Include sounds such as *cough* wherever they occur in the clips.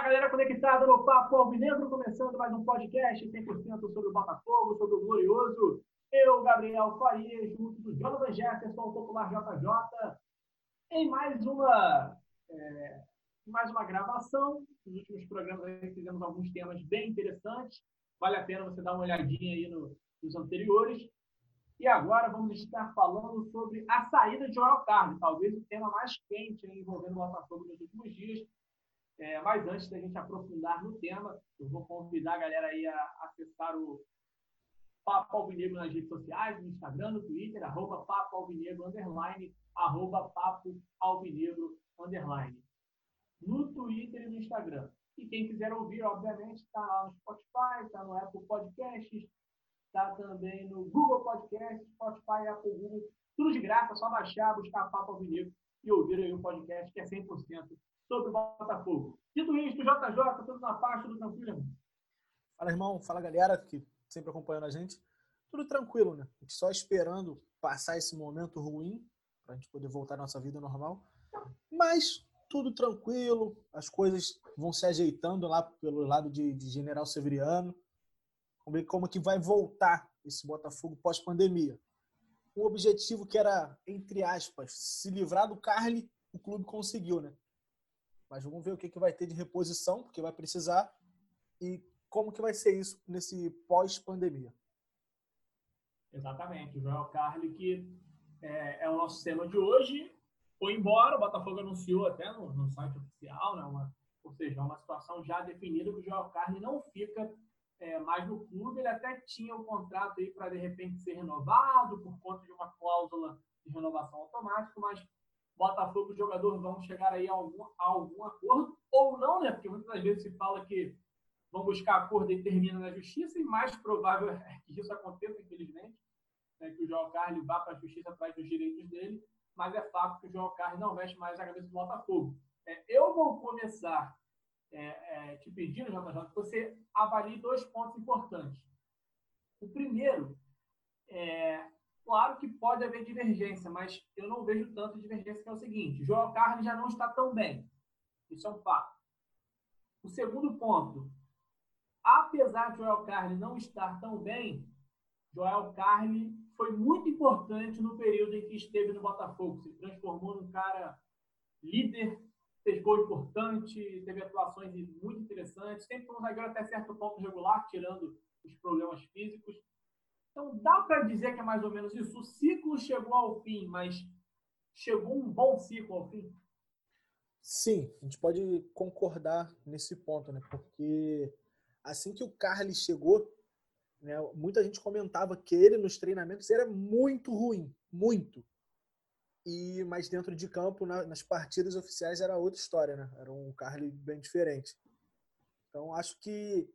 Fala galera conectada no Papo Alvinegro, começando mais um podcast 100% sobre o Botafogo, sobre o glorioso. Eu, Gabriel Faria, junto do Jonathan Jefferson, o popular JJ, em mais uma, é, mais uma gravação. Nos últimos programas fizemos alguns temas bem interessantes. Vale a pena você dar uma olhadinha aí no, nos anteriores. E agora vamos estar falando sobre a saída de Joel Carlos, talvez o tema mais quente envolvendo o Botafogo nos últimos dias. É, mas antes da gente aprofundar no tema, eu vou convidar a galera aí a acessar o Papo Alvinegro nas redes sociais, no Instagram, no Twitter, arroba Papo Alvinegro, underline, arroba Papo Alvinegro, underline. No Twitter e no Instagram. E quem quiser ouvir, obviamente, está lá no Spotify, está no Apple Podcasts, está também no Google Podcasts, Spotify, Apple, Google, tudo de graça, só baixar, buscar Papo Alvinegro e ouvir aí o podcast que é 100% sobre o Botafogo. Dito isto, JJ, tudo na paz, tudo tranquilo? Fala, irmão. Fala, galera que sempre acompanhando a gente. Tudo tranquilo, né? A gente só esperando passar esse momento ruim para a gente poder voltar à nossa vida normal. Mas tudo tranquilo, as coisas vão se ajeitando lá pelo lado de, de General Severiano. Vamos ver como que vai voltar esse Botafogo pós-pandemia. O objetivo que era, entre aspas, se livrar do Carly, o clube conseguiu, né? Mas vamos ver o que, que vai ter de reposição, porque vai precisar, e como que vai ser isso nesse pós-pandemia. Exatamente. O Joel Carli, que é, é, o nosso tema de hoje, foi embora. O Botafogo anunciou até no, no site oficial, né, uma, ou seja, uma situação já definida que o Joel Carli não fica é, mais no clube. Ele até tinha um contrato aí para, de repente, ser renovado por conta de uma cláusula de renovação automática, mas Botafogo e o jogador vão chegar aí a algum, a algum acordo, ou não, né? Porque muitas vezes se fala que vão buscar acordo e termina na justiça, e mais provável *laughs* é que isso aconteça, infelizmente, né? que o João Carlos vá para a justiça atrás dos direitos dele, mas é fato que o João Carlos não veste mais a cabeça do Botafogo. É, eu vou começar é, é, te pedindo, JJ, que você avalie dois pontos importantes. O primeiro é Claro que pode haver divergência, mas eu não vejo tanta divergência que é o seguinte: Joel Carne já não está tão bem. Isso é um fato. O segundo ponto, apesar de Joel Carne não estar tão bem, Joel Carne foi muito importante no período em que esteve no Botafogo. Se transformou num cara líder, fez gol importante, teve atuações muito interessantes. Sempre foi um zagueiro até certo ponto regular, tirando os problemas físicos. Então, dá para dizer que é mais ou menos isso. O ciclo chegou ao fim, mas chegou um bom ciclo ao fim? Sim, a gente pode concordar nesse ponto, né? Porque assim que o Carly chegou, né, muita gente comentava que ele nos treinamentos era muito ruim, muito. E mas dentro de campo, na, nas partidas oficiais era outra história, né? Era um Carly bem diferente. Então acho que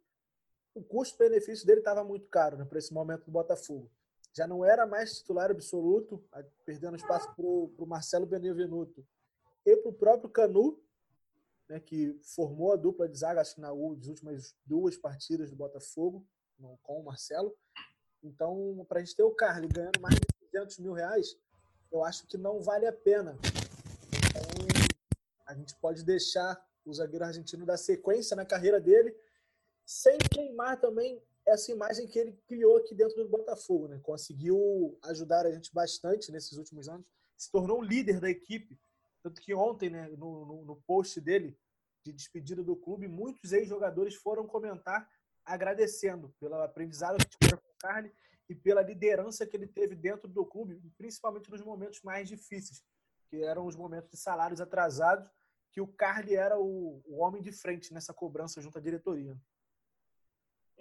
o custo-benefício dele estava muito caro né, para esse momento do Botafogo. Já não era mais titular absoluto, perdendo espaço para o Marcelo Benevenuto e para o próprio Canu, né, que formou a dupla de zaga, acho que nas últimas duas partidas do Botafogo, com o Marcelo. Então, para a gente ter o Carly ganhando mais de 200 mil reais, eu acho que não vale a pena. Então, a gente pode deixar o zagueiro argentino dar sequência na carreira dele sem queimar também essa imagem que ele criou aqui dentro do Botafogo, né? Conseguiu ajudar a gente bastante nesses últimos anos, se tornou o líder da equipe, tanto que ontem, né, no, no, no post dele de despedida do clube, muitos ex-jogadores foram comentar agradecendo pelo aprendizado que tiveram com o Carne e pela liderança que ele teve dentro do clube, principalmente nos momentos mais difíceis, que eram os momentos de salários atrasados, que o Carly era o, o homem de frente nessa cobrança junto à diretoria.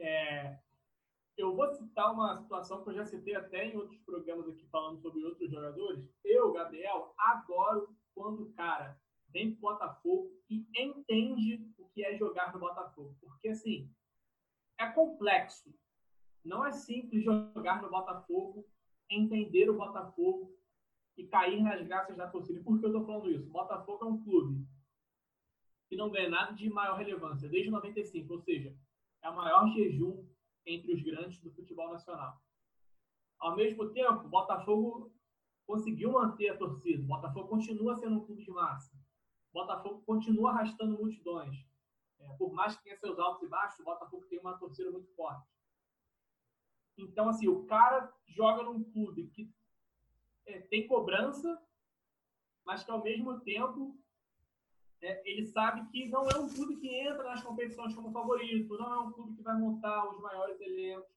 É, eu vou citar uma situação que eu já citei até em outros programas aqui falando sobre outros jogadores. Eu, Gabriel, adoro quando o cara vem pro Botafogo e entende o que é jogar no Botafogo. Porque, assim, é complexo. Não é simples jogar no Botafogo, entender o Botafogo e cair nas graças da torcida. Por que eu estou falando isso? O Botafogo é um clube que não ganha nada de maior relevância desde 95, ou seja, é o maior jejum entre os grandes do futebol nacional. Ao mesmo tempo, o Botafogo conseguiu manter a torcida. O Botafogo continua sendo um clube de massa. O Botafogo continua arrastando multidões. É, por mais que tenha seus altos e baixos, o Botafogo tem uma torcida muito forte. Então, assim, o cara joga num clube que é, tem cobrança, mas que ao mesmo tempo é, ele sabe que não é um clube que entra nas competições como favorito, não é um clube que vai montar os maiores elencos.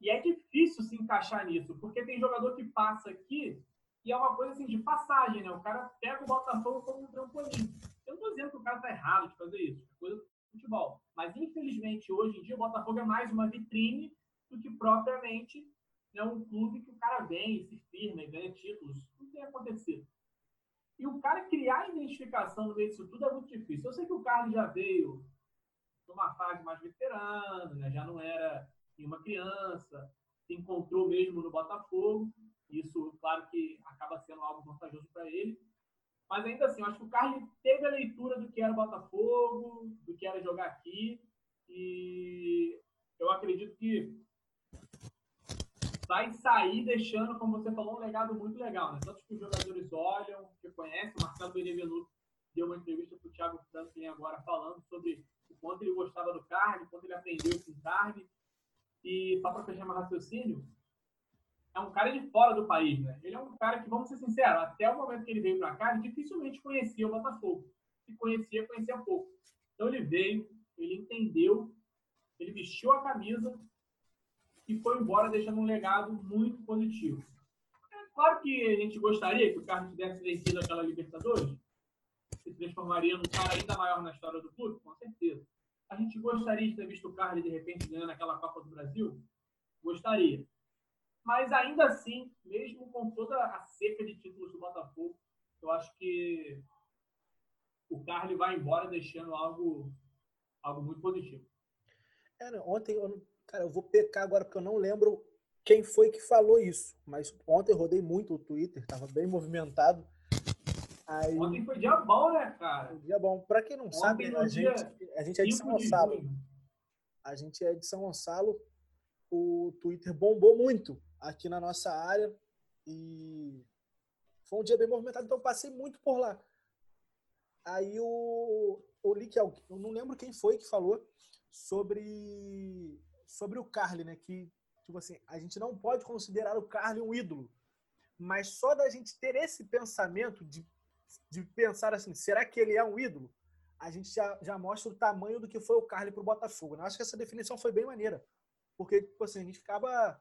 E é difícil se encaixar nisso, porque tem jogador que passa aqui e é uma coisa assim de passagem, né? O cara pega o Botafogo como um trampolim. Eu não estou dizendo que o cara está errado de fazer isso, é coisa do futebol. Mas infelizmente hoje em dia o Botafogo é mais uma vitrine do que propriamente né, um clube que o cara vem, se firma e ganha títulos. Não tem acontecido. E o cara criar identificação no meio disso tudo é muito difícil. Eu sei que o Carlos já veio numa fase mais veterana, né? já não era nenhuma criança, se encontrou mesmo no Botafogo. Isso, claro que acaba sendo algo vantajoso para ele. Mas ainda assim, eu acho que o Carlos teve a leitura do que era o Botafogo, do que era jogar aqui. E eu acredito que vai sair deixando, como você falou, um legado muito legal. Né? Tanto que os jogadores olham, que conhecem. O Marcelo Benevenuto deu uma entrevista para o Thiago Franklin agora falando sobre o quanto ele gostava do carne, quanto ele aprendeu com carne. E só para fechar meu raciocínio, é um cara de fora do país, né? Ele é um cara que, vamos ser sinceros, até o momento que ele veio para cá, dificilmente conhecia o Botafogo. Se conhecia, conhecia pouco. Então ele veio, ele entendeu, ele vestiu a camisa e foi embora deixando um legado muito positivo. É claro que a gente gostaria que o Carlos tivesse vencido aquela Libertadores, se transformaria num cara ainda maior na história do clube, com certeza. A gente gostaria de ter visto o Carlos de repente ganhando aquela Copa do Brasil? Gostaria. Mas ainda assim, mesmo com toda a seca de títulos do Botafogo, eu acho que o Carlos vai embora deixando algo, algo muito positivo. É, ontem Cara, eu vou pecar agora porque eu não lembro quem foi que falou isso. Mas ontem rodei muito o Twitter, tava bem movimentado. Aí... Ontem foi dia bom, né, cara? Foi dia bom. Pra quem não ontem sabe, a gente, a gente é de São Gonçalo. De a gente é de São Gonçalo. O Twitter bombou muito aqui na nossa área. E foi um dia bem movimentado, então eu passei muito por lá. Aí o, o li que eu não lembro quem foi que falou sobre sobre o Carly, né? Que, tipo assim, a gente não pode considerar o Carly um ídolo. Mas só da gente ter esse pensamento de, de pensar assim, será que ele é um ídolo? A gente já, já mostra o tamanho do que foi o Carly pro Botafogo. Né? Acho que essa definição foi bem maneira. Porque, tipo assim, a gente ficava.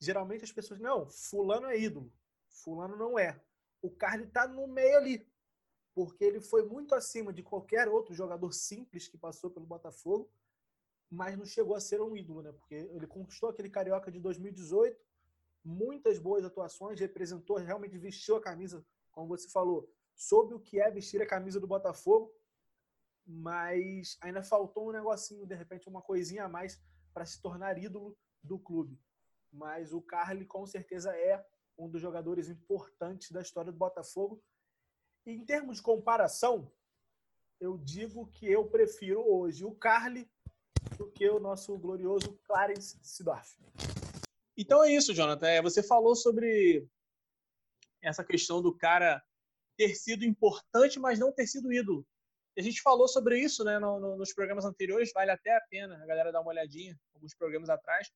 Geralmente as pessoas, não, fulano é ídolo. Fulano não é. O Carly tá no meio ali. Porque ele foi muito acima de qualquer outro jogador simples que passou pelo Botafogo mas não chegou a ser um ídolo, né? Porque ele conquistou aquele Carioca de 2018, muitas boas atuações, representou, realmente vestiu a camisa, como você falou, soube o que é vestir a camisa do Botafogo, mas ainda faltou um negocinho, de repente, uma coisinha a mais para se tornar ídolo do clube. Mas o Carly, com certeza, é um dos jogadores importantes da história do Botafogo. E em termos de comparação, eu digo que eu prefiro hoje o Carly do que o nosso glorioso Clarence Sidorf. Então é isso, Jonathan. É, você falou sobre essa questão do cara ter sido importante, mas não ter sido ídolo. a gente falou sobre isso né, no, no, nos programas anteriores, vale até a pena a galera dar uma olhadinha, alguns programas atrás,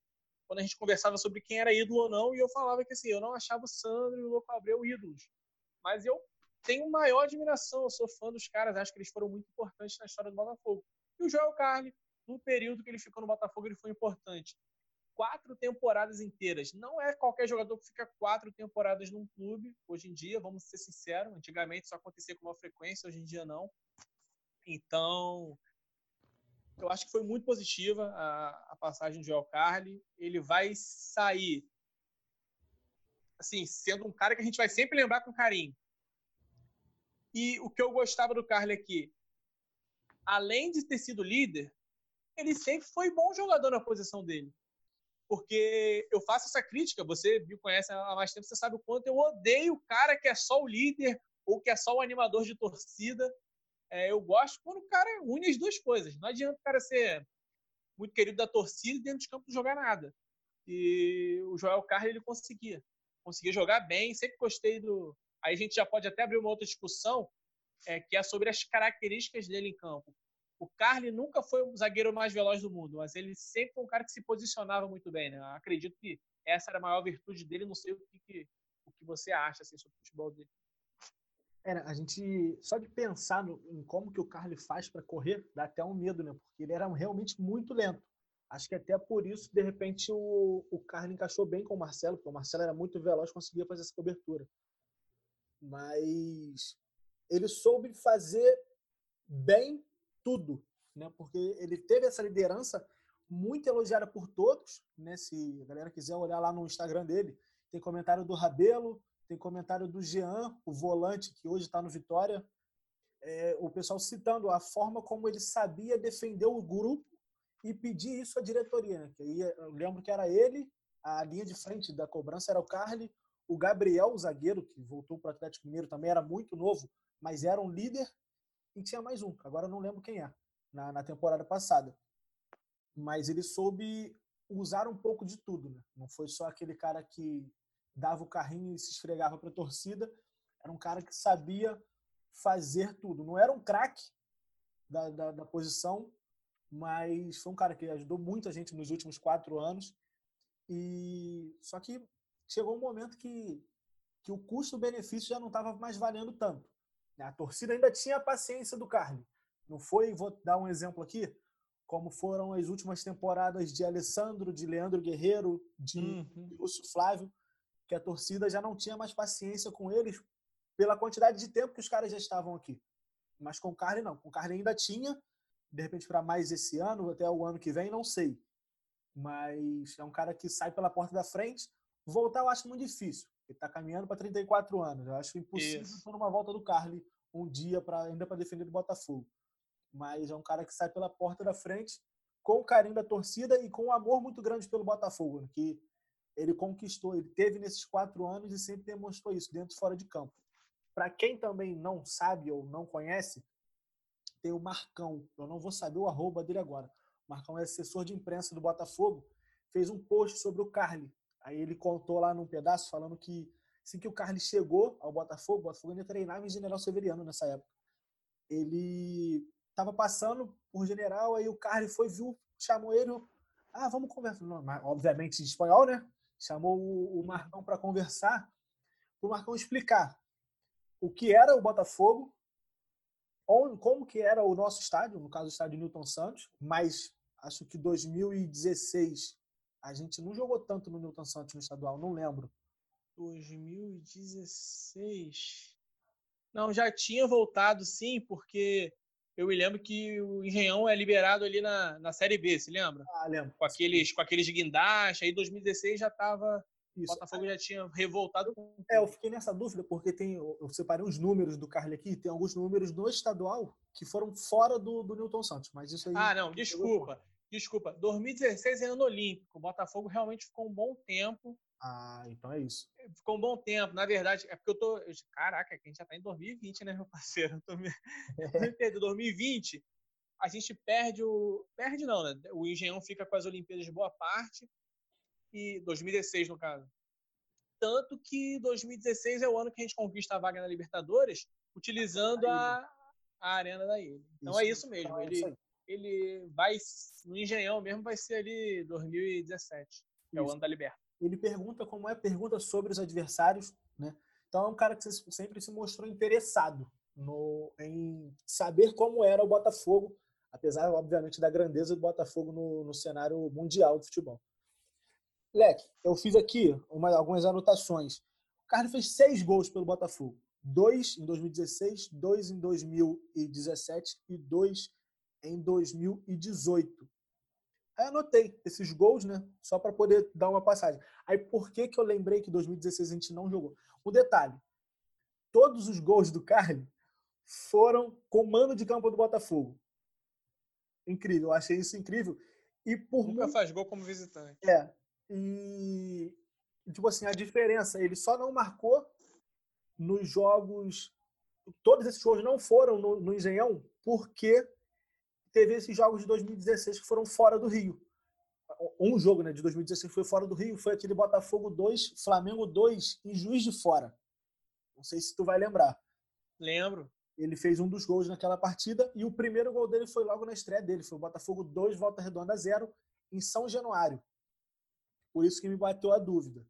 quando a gente conversava sobre quem era ídolo ou não, e eu falava que assim, eu não achava o Sandro e o Louco Abreu ídolos. Mas eu tenho maior admiração, eu sou fã dos caras, acho que eles foram muito importantes na história do Botafogo. E o Joel Carli, no período que ele ficou no Botafogo, ele foi importante. Quatro temporadas inteiras. Não é qualquer jogador que fica quatro temporadas num clube, hoje em dia, vamos ser sinceros. Antigamente isso acontecia com uma frequência, hoje em dia não. Então, eu acho que foi muito positiva a, a passagem de Joel Carli. Ele vai sair, assim, sendo um cara que a gente vai sempre lembrar com carinho. E o que eu gostava do Carli aqui, além de ter sido líder, ele sempre foi bom jogador na posição dele. Porque eu faço essa crítica, você me conhece há mais tempo, você sabe o quanto eu odeio o cara que é só o líder ou que é só o animador de torcida. É, eu gosto quando o cara une as duas coisas. Não adianta o cara ser muito querido da torcida e dentro de campo não jogar nada. E o Joel Carlos ele conseguia. Conseguia jogar bem, sempre gostei do. Aí a gente já pode até abrir uma outra discussão, é, que é sobre as características dele em campo o Carly nunca foi o zagueiro mais veloz do mundo, mas ele sempre foi um cara que se posicionava muito bem, né? Acredito que essa era a maior virtude dele, não sei o que, que o que você acha assim, sobre o futebol dele. É, a gente só de pensar no, em como que o Carly faz para correr dá até um medo, né? Porque ele era realmente muito lento. Acho que até por isso, de repente, o, o Carly encaixou bem com o Marcelo, porque o Marcelo era muito veloz, conseguia fazer essa cobertura. Mas ele soube fazer bem tudo, né? Porque ele teve essa liderança muito elogiada por todos, né? Se a galera quiser olhar lá no Instagram dele, tem comentário do Rabelo, tem comentário do Jean, o volante que hoje está no Vitória, é, o pessoal citando a forma como ele sabia defender o grupo e pedir isso à diretoria. Né? Que aí, eu lembro que era ele, a linha de frente da cobrança era o Carly, o Gabriel, o zagueiro, que voltou para o Atlético Mineiro, também era muito novo, mas era um líder, e tinha mais um, agora não lembro quem é, na, na temporada passada. Mas ele soube usar um pouco de tudo, né? Não foi só aquele cara que dava o carrinho e se esfregava para a torcida, era um cara que sabia fazer tudo. Não era um craque da, da, da, posição, mas foi um cara que ajudou muita gente nos últimos quatro anos. E só que chegou um momento que, que o custo-benefício já não estava mais valendo tanto. A torcida ainda tinha a paciência do Carly. Não foi, vou dar um exemplo aqui, como foram as últimas temporadas de Alessandro, de Leandro Guerreiro, de uhum. Lúcio Flávio, que a torcida já não tinha mais paciência com eles pela quantidade de tempo que os caras já estavam aqui. Mas com o Carly não. Com o Carly ainda tinha, de repente para mais esse ano, até o ano que vem, não sei. Mas é um cara que sai pela porta da frente. Voltar eu acho muito difícil. Ele está caminhando para 34 anos. Eu acho impossível Isso. por uma volta do Carly um dia para ainda para defender o Botafogo. Mas é um cara que sai pela porta da frente com o carinho da torcida e com um amor muito grande pelo Botafogo, né? que ele conquistou, ele teve nesses quatro anos e sempre demonstrou isso, dentro e fora de campo. Para quem também não sabe ou não conhece, tem o Marcão. Eu não vou saber o arroba dele agora. O Marcão é assessor de imprensa do Botafogo. Fez um post sobre o Carly. Aí ele contou lá num pedaço falando que assim que o Carly chegou ao Botafogo, o Botafogo ainda treinava em General Severiano nessa época. Ele estava passando por General, aí o Carly foi, viu, chamou ele, ah, vamos conversar. Não, mas, obviamente em espanhol, né? Chamou o Marcão para conversar, para o Marcão explicar o que era o Botafogo, como que era o nosso estádio, no caso o estádio Newton Santos, mas acho que 2016 a gente não jogou tanto no Newton Santos no estadual, não lembro. 2016. Não, já tinha voltado sim, porque eu me lembro que o Engenhão é liberado ali na, na Série B, se lembra? Ah, lembro. Com aqueles, com aqueles guindastes, aí 2016 já estava o Botafogo já tinha revoltado. É, eu fiquei nessa dúvida, porque tem. Eu separei os números do Carly aqui, tem alguns números no estadual que foram fora do, do Newton Santos, mas isso aí. Ah, não, desculpa. Desculpa. 2016 é ano olímpico. O Botafogo realmente ficou um bom tempo. Ah, então é isso. Ficou um bom tempo. Na verdade, é porque eu tô. Caraca, a gente já tá em 2020, né, meu parceiro? Eu tô me... *laughs* 2020, a gente perde o. Perde não, né? O Engenhão fica com as Olimpíadas de boa parte e 2016 no caso. Tanto que 2016 é o ano que a gente conquista a vaga na Libertadores, utilizando a, a arena da ilha. Então é isso, é isso mesmo. Ele, ele vai no Engenhão mesmo, vai ser ali 2017, que é o ano da Libertadores. Ele pergunta como é, pergunta sobre os adversários, né? Então é um cara que sempre se mostrou interessado no, em saber como era o Botafogo, apesar, obviamente, da grandeza do Botafogo no, no cenário mundial de futebol. Leque, eu fiz aqui uma, algumas anotações. O Carlos fez seis gols pelo Botafogo. Dois em 2016, dois em 2017 e dois em 2018. Aí anotei esses gols, né? Só para poder dar uma passagem. Aí por que, que eu lembrei que 2016 a gente não jogou? Um detalhe: todos os gols do Carly foram comando de campo do Botafogo. Incrível, eu achei isso incrível. E por Nunca muito... faz gol como visitante. É, e, tipo assim, a diferença, ele só não marcou nos jogos. Todos esses jogos não foram no, no Engenhão, porque teve esses jogos de 2016 que foram fora do Rio. Um jogo né, de 2016 foi fora do Rio, foi aquele Botafogo 2, Flamengo 2 em Juiz de Fora. Não sei se tu vai lembrar. Lembro. ele fez um dos gols naquela partida e o primeiro gol dele foi logo na estreia dele. Foi o Botafogo 2, volta redonda 0, em São Januário. Por isso que me bateu a dúvida.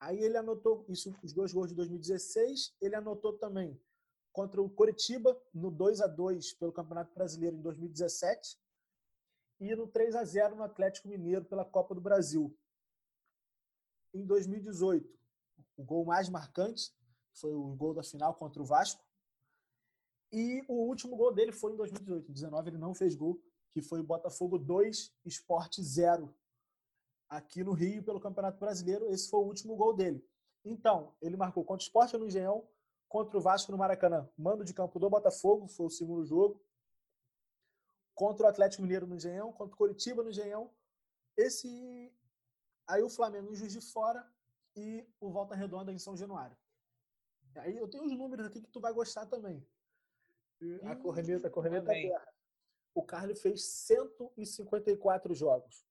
Aí ele anotou isso, os dois gols de 2016. Ele anotou também contra o Coritiba no 2 a 2 pelo Campeonato Brasileiro em 2017 e no 3 a 0 no Atlético Mineiro pela Copa do Brasil. Em 2018, o gol mais marcante foi o gol da final contra o Vasco. E o último gol dele foi em 2018. Em 2019 ele não fez gol, que foi o Botafogo 2, Esporte 0 aqui no Rio pelo Campeonato Brasileiro. Esse foi o último gol dele. Então, ele marcou contra o Sport no Engenhão, contra o Vasco no Maracanã, mando de campo do Botafogo, foi o segundo jogo. Contra o Atlético Mineiro no Engenhão, contra o Coritiba no Engenhão. Esse aí o Flamengo em Juiz de Fora e o Volta Redonda em São Januário. Aí eu tenho os números aqui que tu vai gostar também. A corneta, a corneta terra. O Carlos fez 154 jogos.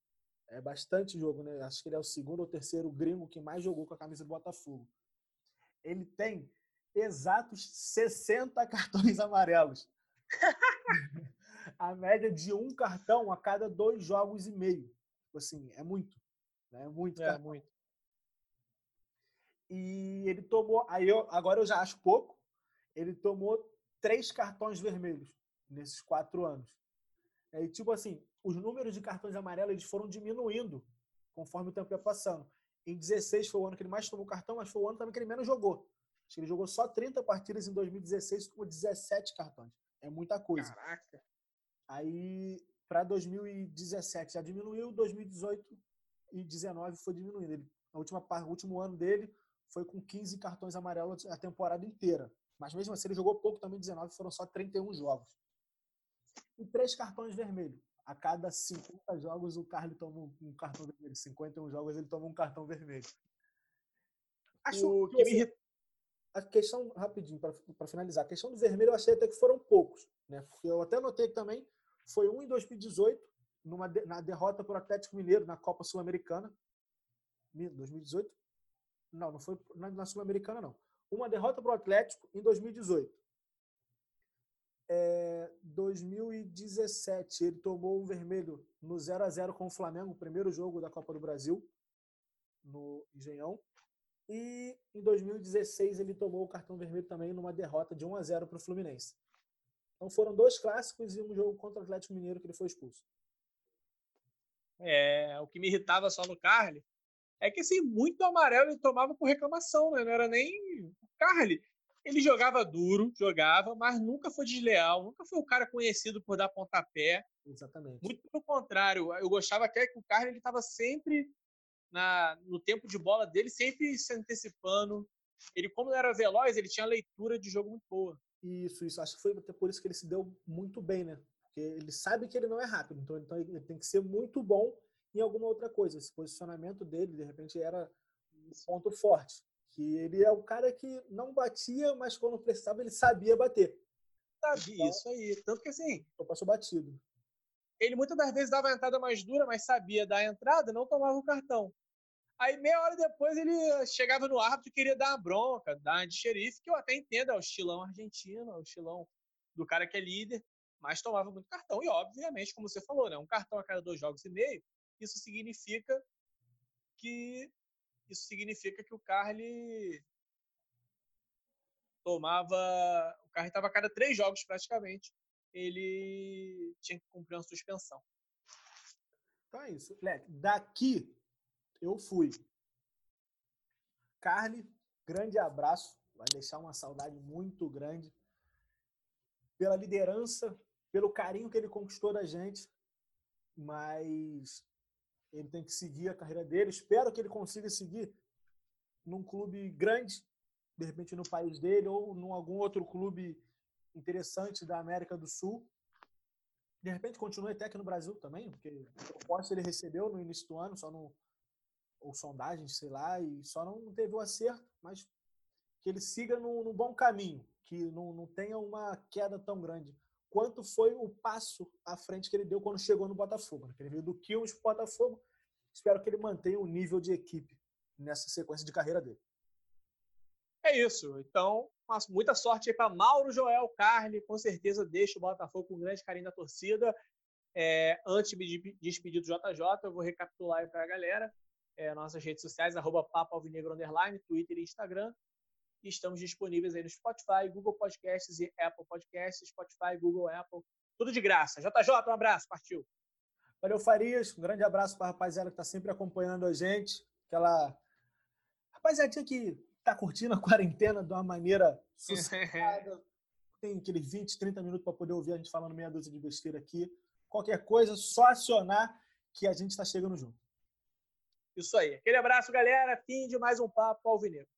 É bastante jogo, né? Acho que ele é o segundo ou terceiro gringo que mais jogou com a camisa do Botafogo. Ele tem exatos 60 *laughs* cartões amarelos. a média de um cartão a cada dois jogos e meio. Assim, é muito. Né? É muito. É cartão. muito. E ele tomou. Aí eu, agora eu já acho pouco. Ele tomou três cartões vermelhos nesses quatro anos. E tipo assim, os números de cartões amarelos eles foram diminuindo conforme o tempo ia passando. Em 16 foi o ano que ele mais tomou cartão, mas foi o ano também que ele menos jogou. Acho que ele jogou só 30 partidas em 2016 com 17 cartões. É muita coisa. Caraca. Aí, para 2017 já diminuiu, 2018 e 19 foi diminuindo. Ele, a última, o último ano dele foi com 15 cartões amarelos a temporada inteira. Mas mesmo assim, ele jogou pouco também, 19 foram só 31 jogos. E três cartões vermelhos a cada 50 jogos o Carly toma um cartão vermelho. 51 jogos ele toma um cartão vermelho. Acho que, que me... a questão, rapidinho, para finalizar, a questão do vermelho eu achei até que foram poucos, né? Porque eu até notei que também foi um em 2018, numa, na derrota para o Atlético Mineiro na Copa Sul-Americana. 2018? Não, não foi na Sul-Americana, não. Uma derrota para o Atlético em 2018 é, 2017 ele tomou um vermelho no 0 a 0 com o Flamengo, primeiro jogo da Copa do Brasil, no Engenhão. E em 2016 ele tomou o cartão vermelho também numa derrota de 1 a 0 para o Fluminense. Então foram dois clássicos e um jogo contra o Atlético Mineiro que ele foi expulso. É, o que me irritava só no Carly é que assim, muito amarelo ele tomava por reclamação, né? Não era nem o Carly ele jogava duro, jogava, mas nunca foi desleal, nunca foi o cara conhecido por dar pontapé. Exatamente. Muito pelo contrário, eu gostava até que o Carlos ele estava sempre na, no tempo de bola dele, sempre se antecipando. Ele, como era veloz, ele tinha leitura de jogo muito boa. Isso, isso. Acho que foi até por isso que ele se deu muito bem, né? Porque ele sabe que ele não é rápido, então, então ele tem que ser muito bom em alguma outra coisa. Esse posicionamento dele, de repente, era um ponto forte que ele é o cara que não batia, mas quando precisava ele sabia bater. Sabia, então, isso aí. Tanto que assim. Eu passou batido. Ele muitas das vezes dava a entrada mais dura, mas sabia dar a entrada, não tomava o cartão. Aí meia hora depois ele chegava no árbitro e queria dar uma bronca, dar uma de xerife, que eu até entendo, é o estilão argentino, é o estilão do cara que é líder, mas tomava muito cartão. E obviamente, como você falou, né, um cartão a cada dois jogos e meio, isso significa que isso significa que o Carly tomava. O Carly estava a cada três jogos praticamente. Ele tinha que cumprir uma suspensão. Então é isso. Leque, daqui eu fui. Carly, grande abraço. Vai deixar uma saudade muito grande pela liderança, pelo carinho que ele conquistou da gente. Mas ele tem que seguir a carreira dele. Espero que ele consiga seguir num clube grande, de repente no país dele, ou em algum outro clube interessante da América do Sul. De repente continue até aqui no Brasil também, porque a proposta ele recebeu no início do ano, só no ou sondagens, sei lá, e só não teve o acerto, mas que ele siga no, no bom caminho, que não, não tenha uma queda tão grande quanto foi o passo à frente que ele deu quando chegou no Botafogo. Né? Ele veio do Quilmes para o Botafogo. Espero que ele mantenha o nível de equipe nessa sequência de carreira dele. É isso. Então, muita sorte aí para Mauro Joel Carli, com certeza deixa o Botafogo com um grande carinho da torcida. É, antes de despedir do JJ, eu vou recapitular aí para a galera. É, nossas redes sociais, arroba Papo Alvinegro Underline, Twitter e Instagram. E estamos disponíveis aí no Spotify, Google Podcasts e Apple Podcasts, Spotify, Google, Apple, tudo de graça. JJ, um abraço, partiu. Valeu, Farias. Um grande abraço para a rapaziada que está sempre acompanhando a gente. Aquela rapaziadinha que está curtindo a quarentena de uma maneira sossegada. *laughs* Tem aqueles 20, 30 minutos para poder ouvir a gente falando meia dúzia de besteira aqui. Qualquer coisa, só acionar que a gente está chegando junto. Isso aí. Aquele abraço, galera. Fim de mais um Papo Alvinegro.